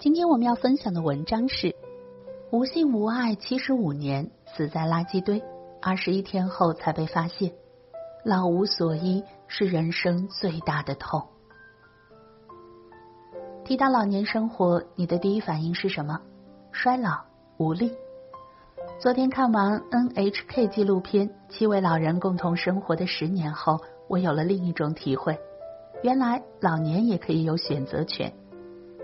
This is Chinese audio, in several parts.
今天我们要分享的文章是：无性无爱七十五年，死在垃圾堆，二十一天后才被发现。老无所依是人生最大的痛。提到老年生活，你的第一反应是什么？衰老、无力。昨天看完 NHK 纪录片《七位老人共同生活的十年》后，我有了另一种体会：原来老年也可以有选择权。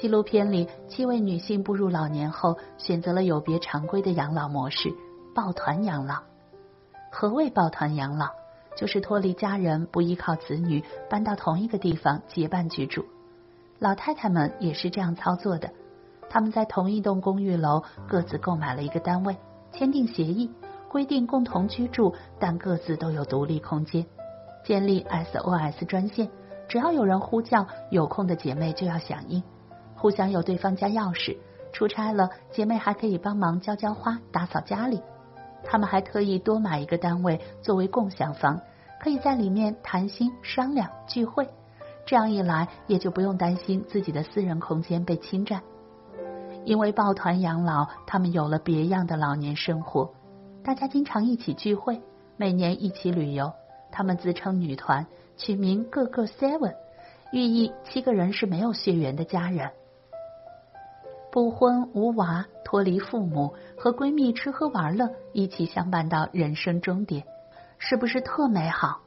纪录片里，七位女性步入老年后，选择了有别常规的养老模式——抱团养老。何谓抱团养老？就是脱离家人，不依靠子女，搬到同一个地方结伴居住。老太太们也是这样操作的，他们在同一栋公寓楼各自购买了一个单位，签订协议，规定共同居住，但各自都有独立空间，建立 SOS 专线，只要有人呼叫，有空的姐妹就要响应。互相有对方家钥匙，出差了姐妹还可以帮忙浇浇花、打扫家里。他们还特意多买一个单位作为共享房，可以在里面谈心、商量、聚会。这样一来，也就不用担心自己的私人空间被侵占。因为抱团养老，他们有了别样的老年生活。大家经常一起聚会，每年一起旅游。他们自称女团，取名“个个 Seven”，寓意七个人是没有血缘的家人。不婚无娃，脱离父母，和闺蜜吃喝玩乐，一起相伴到人生终点，是不是特美好？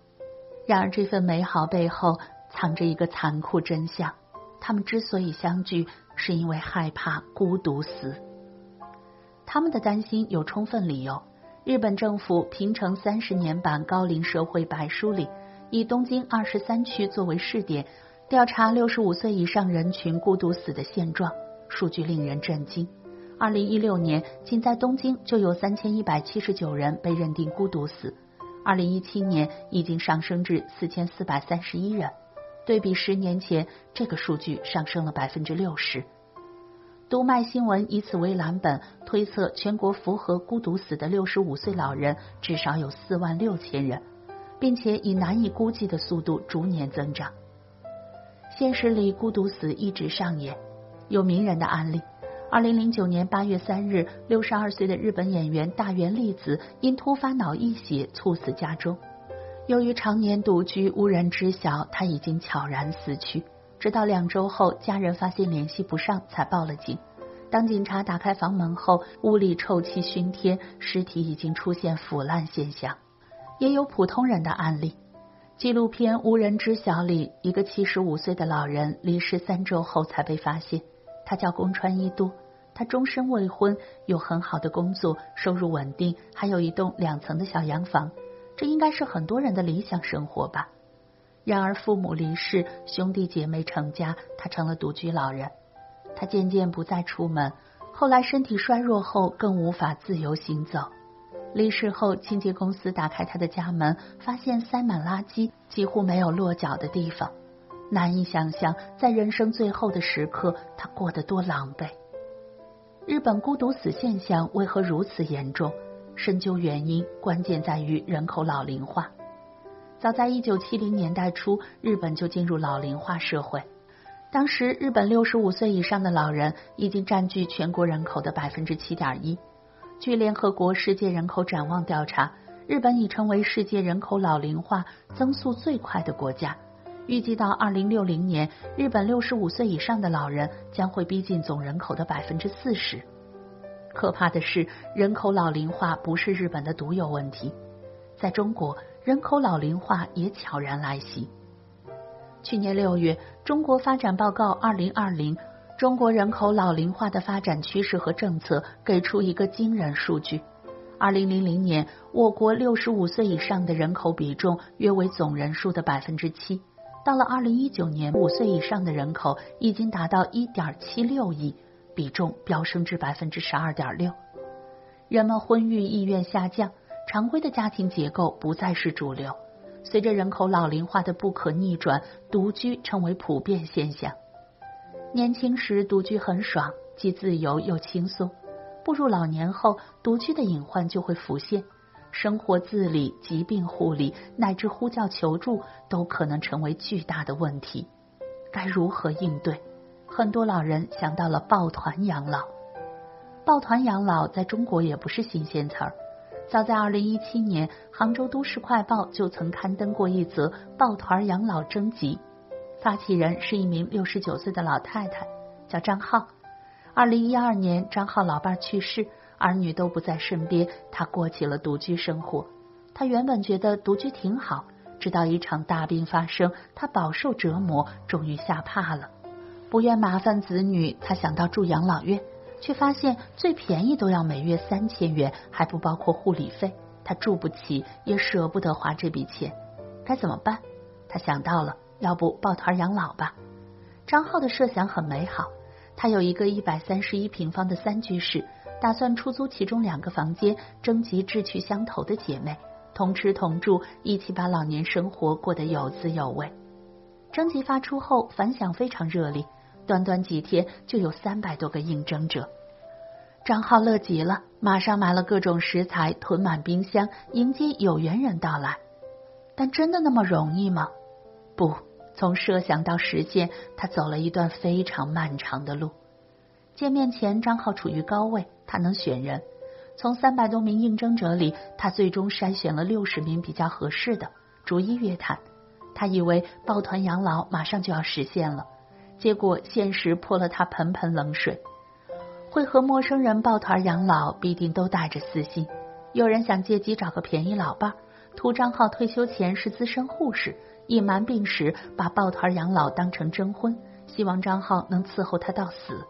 然而这份美好背后藏着一个残酷真相：他们之所以相聚，是因为害怕孤独死。他们的担心有充分理由。日本政府平成三十年版高龄社会白书里，以东京二十三区作为试点，调查六十五岁以上人群孤独死的现状。数据令人震惊，二零一六年仅在东京就有三千一百七十九人被认定孤独死，二零一七年已经上升至四千四百三十一人，对比十年前，这个数据上升了百分之六十。读卖新闻以此为蓝本，推测全国符合孤独死的六十五岁老人至少有四万六千人，并且以难以估计的速度逐年增长。现实里，孤独死一直上演。有名人的案例：二零零九年八月三日，六十二岁的日本演员大原丽子因突发脑溢血猝死家中。由于常年独居，无人知晓他已经悄然死去。直到两周后，家人发现联系不上，才报了警。当警察打开房门后，屋里臭气熏天，尸体已经出现腐烂现象。也有普通人的案例：纪录片《无人知晓》里，一个七十五岁的老人离世三周后才被发现。他叫宫川一多，他终身未婚，有很好的工作，收入稳定，还有一栋两层的小洋房，这应该是很多人的理想生活吧。然而父母离世，兄弟姐妹成家，他成了独居老人。他渐渐不再出门，后来身体衰弱后更无法自由行走。离世后，清洁公司打开他的家门，发现塞满垃圾，几乎没有落脚的地方。难以想象，在人生最后的时刻，他过得多狼狈。日本孤独死现象为何如此严重？深究原因，关键在于人口老龄化。早在一九七零年代初，日本就进入老龄化社会。当时，日本六十五岁以上的老人已经占据全国人口的百分之七点一。据联合国世界人口展望调查，日本已成为世界人口老龄化增速最快的国家。预计到二零六零年，日本六十五岁以上的老人将会逼近总人口的百分之四十。可怕的是，人口老龄化不是日本的独有问题，在中国，人口老龄化也悄然来袭。去年六月，《中国发展报告二零二零：中国人口老龄化的发展趋势和政策》给出一个惊人数据：二零零零年，我国六十五岁以上的人口比重约为总人数的百分之七。到了二零一九年，五岁以上的人口已经达到一点七六亿，比重飙升至百分之十二点六。人们婚育意愿下降，常规的家庭结构不再是主流。随着人口老龄化的不可逆转，独居成为普遍现象。年轻时独居很爽，既自由又轻松。步入老年后，独居的隐患就会浮现，生活自理、疾病护理乃至呼叫求助都可能成为巨大的问题。该如何应对？很多老人想到了抱团养老。抱团养老在中国也不是新鲜词儿，早在二零一七年，杭州都市快报就曾刊登过一则抱团养老征集，发起人是一名六十九岁的老太太，叫张浩。二零一二年，张浩老伴去世，儿女都不在身边，他过起了独居生活。他原本觉得独居挺好，直到一场大病发生，他饱受折磨，终于吓怕了。不愿麻烦子女，他想到住养老院，却发现最便宜都要每月三千元，还不包括护理费，他住不起，也舍不得花这笔钱，该怎么办？他想到了，要不抱团养老吧？张浩的设想很美好。他有一个一百三十一平方的三居室，打算出租其中两个房间，征集志趣相投的姐妹，同吃同住，一起把老年生活过得有滋有味。征集发出后，反响非常热烈，短短几天就有三百多个应征者。张浩乐极了，马上买了各种食材，囤满冰箱，迎接有缘人到来。但真的那么容易吗？不。从设想到实现，他走了一段非常漫长的路。见面前，张浩处于高位，他能选人。从三百多名应征者里，他最终筛选了六十名比较合适的，逐一约谈。他以为抱团养老马上就要实现了，结果现实泼了他盆盆冷水。会和陌生人抱团养老，必定都带着私心。有人想借机找个便宜老伴，图张浩退休前是资深护士。隐瞒病史，把抱团养老当成征婚，希望张浩能伺候他到死。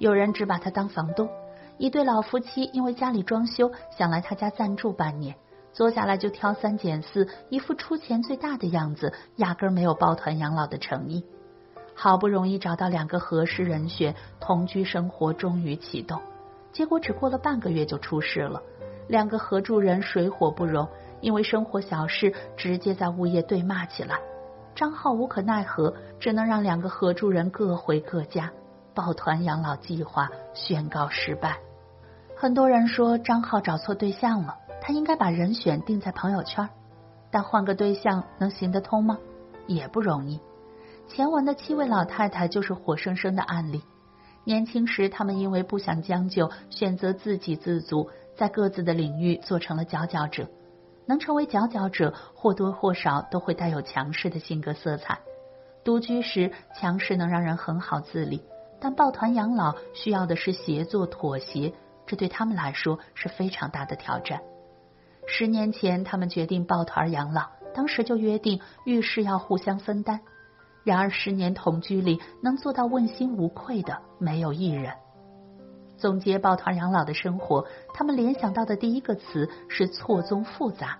有人只把他当房东，一对老夫妻因为家里装修，想来他家暂住半年，坐下来就挑三拣四，一副出钱最大的样子，压根没有抱团养老的诚意。好不容易找到两个合适人选，同居生活终于启动，结果只过了半个月就出事了，两个合住人水火不容。因为生活小事，直接在物业对骂起来。张浩无可奈何，只能让两个合住人各回各家。抱团养老计划宣告失败。很多人说张浩找错对象了，他应该把人选定在朋友圈。但换个对象能行得通吗？也不容易。前文的七位老太太就是活生生的案例。年轻时，他们因为不想将就，选择自给自足，在各自的领域做成了佼佼者。能成为佼佼者，或多或少都会带有强势的性格色彩。独居时，强势能让人很好自理，但抱团养老需要的是协作妥协，这对他们来说是非常大的挑战。十年前，他们决定抱团养老，当时就约定遇事要互相分担。然而，十年同居里，能做到问心无愧的没有一人。总结抱团养老的生活，他们联想到的第一个词是错综复杂。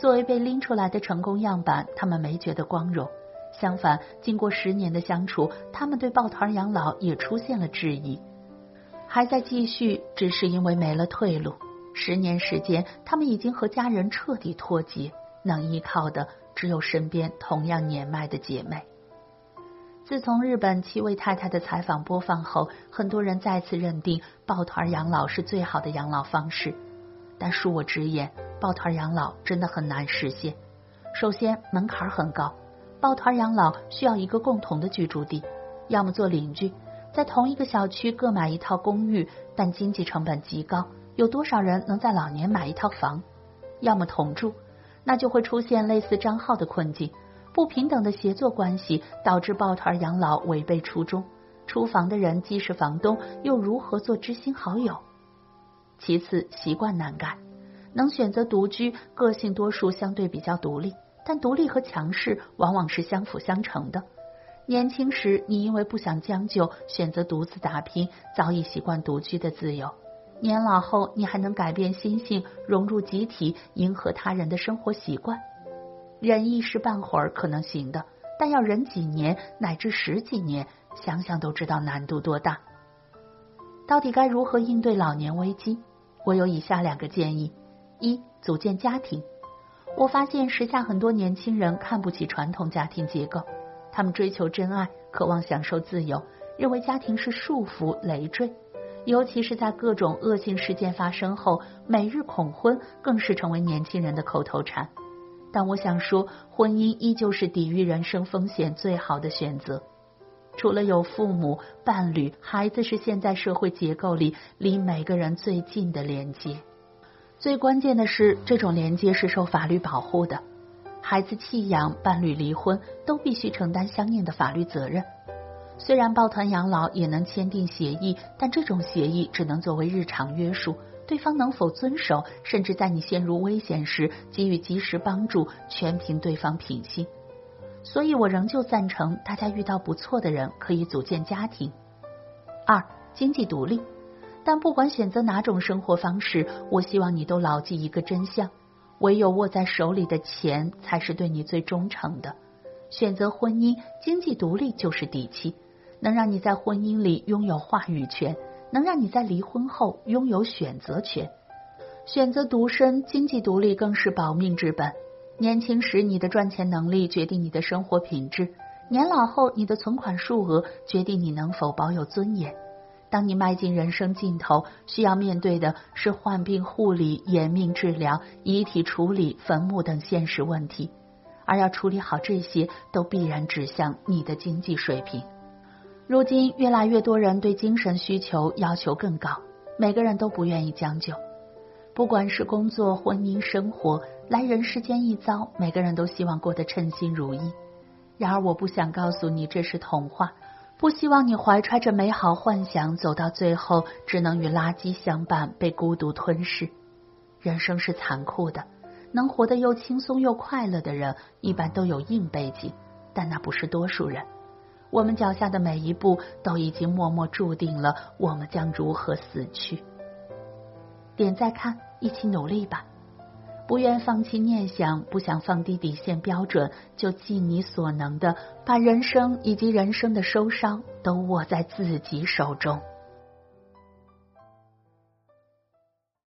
作为被拎出来的成功样板，他们没觉得光荣。相反，经过十年的相处，他们对抱团养老也出现了质疑。还在继续，只是因为没了退路。十年时间，他们已经和家人彻底脱节，能依靠的只有身边同样年迈的姐妹。自从日本七位太太的采访播放后，很多人再次认定抱团养老是最好的养老方式。但恕我直言，抱团养老真的很难实现。首先，门槛很高，抱团养老需要一个共同的居住地，要么做邻居，在同一个小区各买一套公寓，但经济成本极高，有多少人能在老年买一套房？要么同住，那就会出现类似张浩的困境。不平等的协作关系导致抱团养老违背初衷。出房的人既是房东，又如何做知心好友？其次，习惯难改，能选择独居，个性多数相对比较独立，但独立和强势往往是相辅相成的。年轻时，你因为不想将就，选择独自打拼，早已习惯独居的自由。年老后你还能改变心性，融入集体，迎合他人的生活习惯？忍一时半会儿可能行的，但要忍几年乃至十几年，想想都知道难度多大。到底该如何应对老年危机？我有以下两个建议：一、组建家庭。我发现时下很多年轻人看不起传统家庭结构，他们追求真爱，渴望享受自由，认为家庭是束缚累赘。尤其是在各种恶性事件发生后，每日恐婚更是成为年轻人的口头禅。但我想说，婚姻依旧是抵御人生风险最好的选择。除了有父母、伴侣，孩子是现在社会结构里离每个人最近的连接。最关键的是，这种连接是受法律保护的。孩子弃养、伴侣离婚，都必须承担相应的法律责任。虽然抱团养老也能签订协议，但这种协议只能作为日常约束。对方能否遵守，甚至在你陷入危险时给予及时帮助，全凭对方品性。所以我仍旧赞成大家遇到不错的人可以组建家庭。二、经济独立。但不管选择哪种生活方式，我希望你都牢记一个真相：唯有握在手里的钱才是对你最忠诚的。选择婚姻，经济独立就是底气，能让你在婚姻里拥有话语权。能让你在离婚后拥有选择权，选择独身，经济独立更是保命之本。年轻时你的赚钱能力决定你的生活品质，年老后你的存款数额决定你能否保有尊严。当你迈进人生尽头，需要面对的是患病护理、延命治疗、遗体处理、坟墓等现实问题，而要处理好这些，都必然指向你的经济水平。如今，越来越多人对精神需求要求更高，每个人都不愿意将就。不管是工作、婚姻、生活，来人世间一遭，每个人都希望过得称心如意。然而，我不想告诉你这是童话，不希望你怀揣着美好幻想走到最后，只能与垃圾相伴，被孤独吞噬。人生是残酷的，能活得又轻松又快乐的人，一般都有硬背景，但那不是多数人。我们脚下的每一步都已经默默注定了我们将如何死去。点再看，一起努力吧！不愿放弃念想，不想放低底线标准，就尽你所能的把人生以及人生的收伤都握在自己手中。